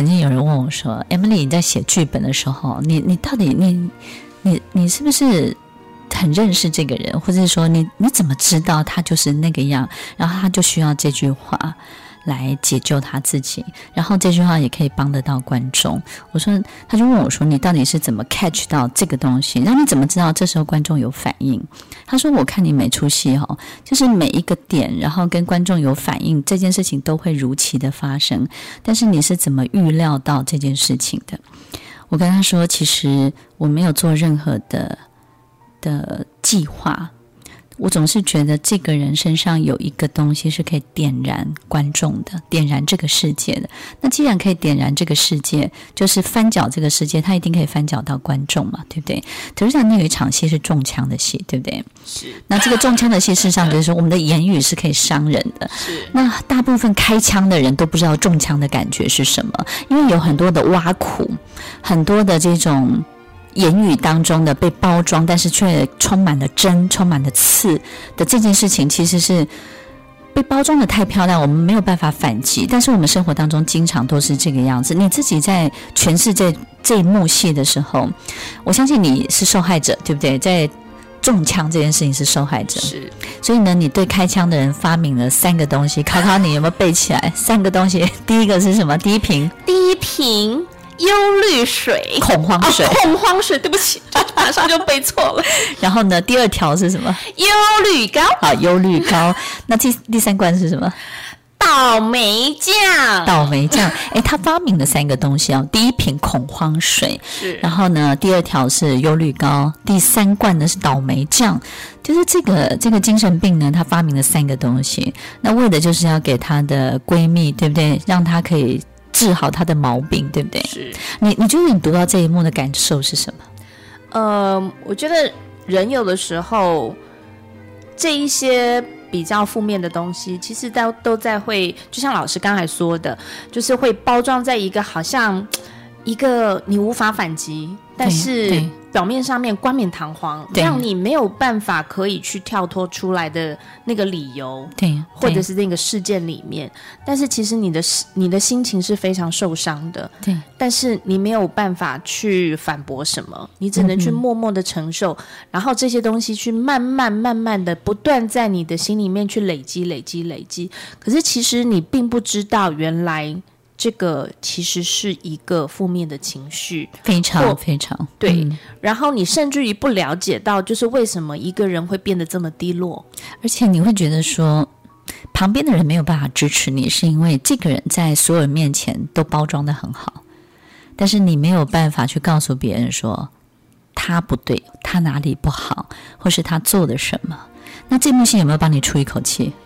曾经有人问我说：“Emily，你在写剧本的时候，你你到底你你你是不是很认识这个人，或者说你你怎么知道他就是那个样？然后他就需要这句话。”来解救他自己，然后这句话也可以帮得到观众。我说，他就问我说：“你到底是怎么 catch 到这个东西？那你怎么知道这时候观众有反应？”他说：“我看你每出戏哈，就是每一个点，然后跟观众有反应，这件事情都会如期的发生。但是你是怎么预料到这件事情的？”我跟他说：“其实我没有做任何的的计划。”我总是觉得这个人身上有一个东西是可以点燃观众的，点燃这个世界的。那既然可以点燃这个世界，就是翻搅这个世界，他一定可以翻搅到观众嘛，对不对？可是像那有一场戏是中枪的戏，对不对？是。那这个中枪的戏，事实上就是说，我们的言语是可以伤人的。是。那大部分开枪的人都不知道中枪的感觉是什么，因为有很多的挖苦，很多的这种。言语当中的被包装，但是却充满了针、充满了刺的这件事情，其实是被包装的太漂亮，我们没有办法反击。但是我们生活当中经常都是这个样子。你自己在诠释这这一幕戏的时候，我相信你是受害者，对不对？在中枪这件事情是受害者，是。所以呢，你对开枪的人发明了三个东西，考考你有没有背起来？三个东西，第一个是什么？第一瓶，第一瓶。忧虑水，恐慌水，哦，恐慌水，对不起，马上就背错了。然后呢，第二条是什么？忧虑膏，好，忧虑膏。那第第三罐是什么？倒霉酱，倒霉酱。诶，他发明了三个东西哦。第一瓶恐慌水，是。然后呢，第二条是忧虑膏，第三罐呢是倒霉酱。就是这个这个精神病呢，他发明了三个东西，那为的就是要给她的闺蜜，对不对？让她可以。治好他的毛病，对不对？是。你你觉得你读到这一幕的感受是什么？呃，我觉得人有的时候这一些比较负面的东西，其实都都在会，就像老师刚才说的，就是会包装在一个好像一个你无法反击，但是。表面上面冠冕堂皇，让你没有办法可以去跳脱出来的那个理由，对，或者是那个事件里面，但是其实你的你的心情是非常受伤的，对，但是你没有办法去反驳什么，你只能去默默的承受，嗯、然后这些东西去慢慢慢慢的不断在你的心里面去累积累积累积，可是其实你并不知道原来。这个其实是一个负面的情绪，非常非常对、嗯。然后你甚至于不了解到，就是为什么一个人会变得这么低落，而且你会觉得说，旁边的人没有办法支持你，是因为这个人在所有人面前都包装的很好，但是你没有办法去告诉别人说他不对，他哪里不好，或是他做了什么。那这幕戏有没有帮你出一口气？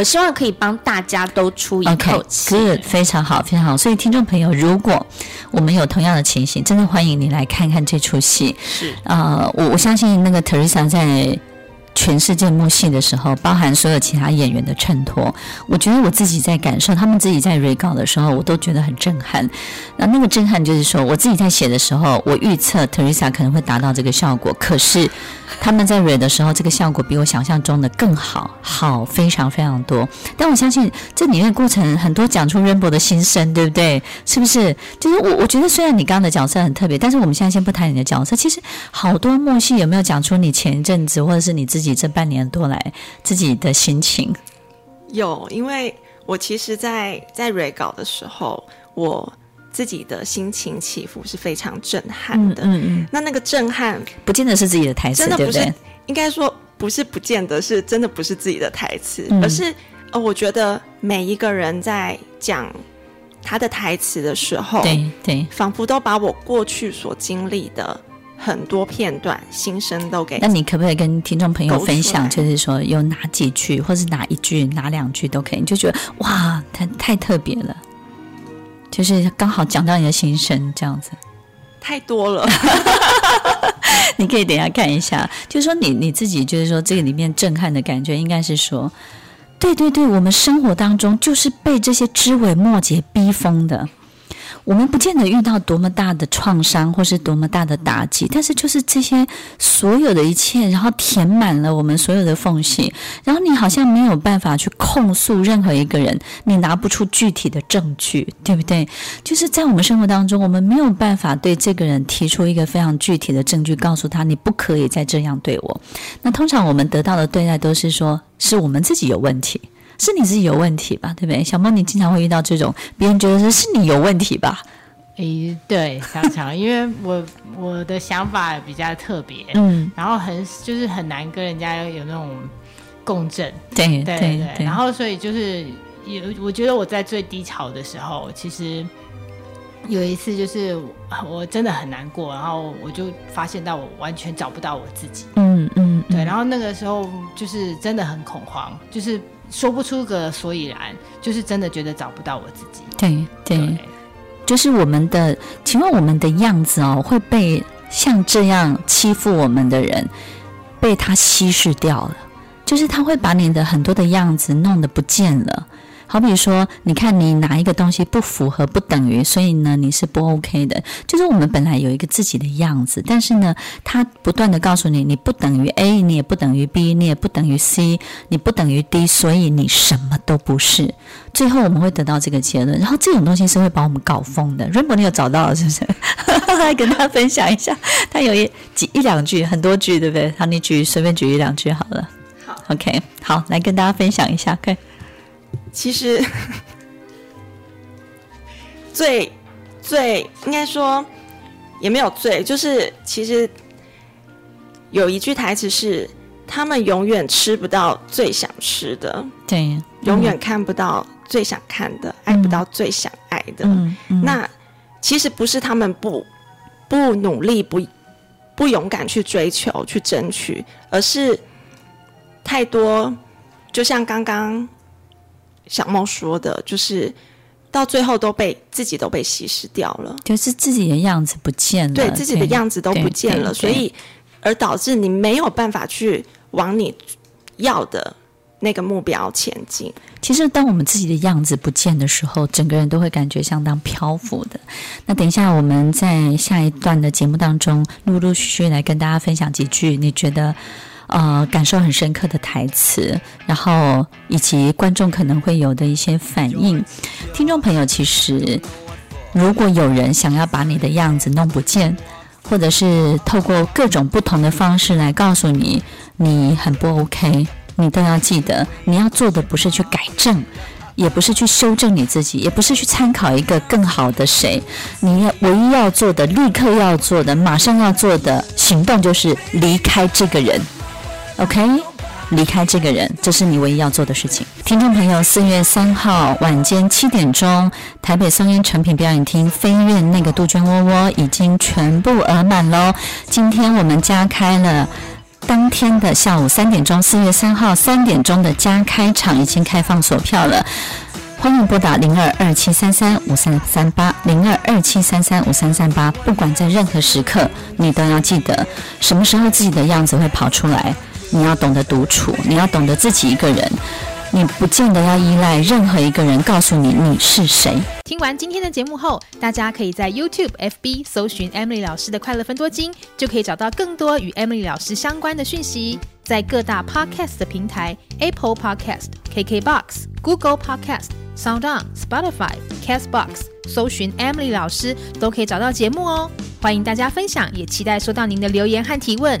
我希望可以帮大家都出一口气，okay, 非常好，非常好。所以听众朋友，如果我们有同样的情形，真的欢迎你来看看这出戏。是啊，呃，我我相信那个 Teresa 在。全世界幕戏的时候，包含所有其他演员的衬托，我觉得我自己在感受，他们自己在 re 稿的时候，我都觉得很震撼。那那个震撼就是说，我自己在写的时候，我预测 Teresa 可能会达到这个效果，可是他们在 re 的时候，这个效果比我想象中的更好，好非常非常多。但我相信这里面过程很多讲出 Rainbow 的心声，对不对？是不是？就是我我觉得虽然你刚刚的角色很特别，但是我们现在先不谈你的角色，其实好多幕戏有没有讲出你前一阵子或者是你自己。这半年多来自己的心情有，因为我其实在，在在 re 稿的时候，我自己的心情起伏是非常震撼的。嗯嗯，那那个震撼不见得是自己的台词，真的不是，对不对？应该说不是，不见得是真的不是自己的台词，嗯、而是呃，我觉得每一个人在讲他的台词的时候，对对，仿佛都把我过去所经历的。很多片段心声都给，那你可不可以跟听众朋友分享，就是说有哪几句，或是哪一句、哪两句都可以，你就觉得哇，太太特别了，就是刚好讲到你的心声这样子，太多了，你可以等一下看一下，就是说你你自己就是说这个里面震撼的感觉，应该是说，对对对，我们生活当中就是被这些枝微末节逼疯的。我们不见得遇到多么大的创伤或是多么大的打击，但是就是这些所有的一切，然后填满了我们所有的缝隙，然后你好像没有办法去控诉任何一个人，你拿不出具体的证据，对不对？就是在我们生活当中，我们没有办法对这个人提出一个非常具体的证据，告诉他你不可以再这样对我。那通常我们得到的对待都是说，是我们自己有问题。是你自己有问题吧，对不对？小梦，你经常会遇到这种别人觉得说是你有问题吧？诶，对，常常，因为我我的想法比较特别，嗯，然后很就是很难跟人家有那种共振，对对对，对，对，然后所以就是有，我觉得我在最低潮的时候，其实有一次就是我真的很难过，然后我就发现到我完全找不到我自己，嗯嗯，对，然后那个时候就是真的很恐慌，就是。说不出个所以然，就是真的觉得找不到我自己。对对，对，就是我们的，请问我们的样子哦，会被像这样欺负我们的人被他稀释掉了，就是他会把你的很多的样子弄得不见了。好比说，你看你哪一个东西不符合，不等于，所以呢，你是不 OK 的。就是我们本来有一个自己的样子，但是呢，他不断的告诉你，你不等于 A，你也不等于 B，你也不等于 C，你不等于 D，所以你什么都不是。最后我们会得到这个结论，然后这种东西是会把我们搞疯的。Rainbow，你有找到了是不是？来跟大家分享一下，他有一几一两句，很多句，对不对？好，你举随便举一两句好了。好，OK，好，来跟大家分享一下，可以。其实 最最应该说也没有最，就是其实有一句台词是：他们永远吃不到最想吃的，对，嗯、永远看不到最想看的，嗯、爱不到最想爱的。嗯嗯、那其实不是他们不不努力、不不勇敢去追求、去争取，而是太多，就像刚刚。小梦说的，就是到最后都被自己都被稀释掉了，就是自己的样子不见了，对自己的样子都不见了，所以而导致你没有办法去往你要的那个目标前进。其实，当我们自己的样子不见的时候，整个人都会感觉相当漂浮的。那等一下，我们在下一段的节目当中，陆陆续续来跟大家分享几句，你觉得？呃，感受很深刻的台词，然后以及观众可能会有的一些反应。听众朋友，其实如果有人想要把你的样子弄不见，或者是透过各种不同的方式来告诉你你很不 OK，你都要记得，你要做的不是去改正，也不是去修正你自己，也不是去参考一个更好的谁，你要唯一要做的、立刻要做的、马上要做的行动就是离开这个人。OK，离开这个人，这是你唯一要做的事情。听众朋友，四月三号晚间七点钟，台北松烟成品表演厅飞院那个杜鹃窝窝已经全部额满喽。今天我们加开了当天的下午三点钟，四月三号三点钟的加开场已经开放锁票了。欢迎拨打零二二七三三五三三八零二二七三三五三三八，不管在任何时刻，你都要记得什么时候自己的样子会跑出来。你要懂得独处，你要懂得自己一个人，你不见得要依赖任何一个人告诉你你是谁。听完今天的节目后，大家可以在 YouTube、FB 搜寻 Emily 老师的快乐分多金，就可以找到更多与 Emily 老师相关的讯息。在各大 Podcast 的平台，Apple Podcast、KKBox、Google Podcast、SoundOn、Spotify、Castbox 搜寻 Emily 老师，都可以找到节目哦。欢迎大家分享，也期待收到您的留言和提问。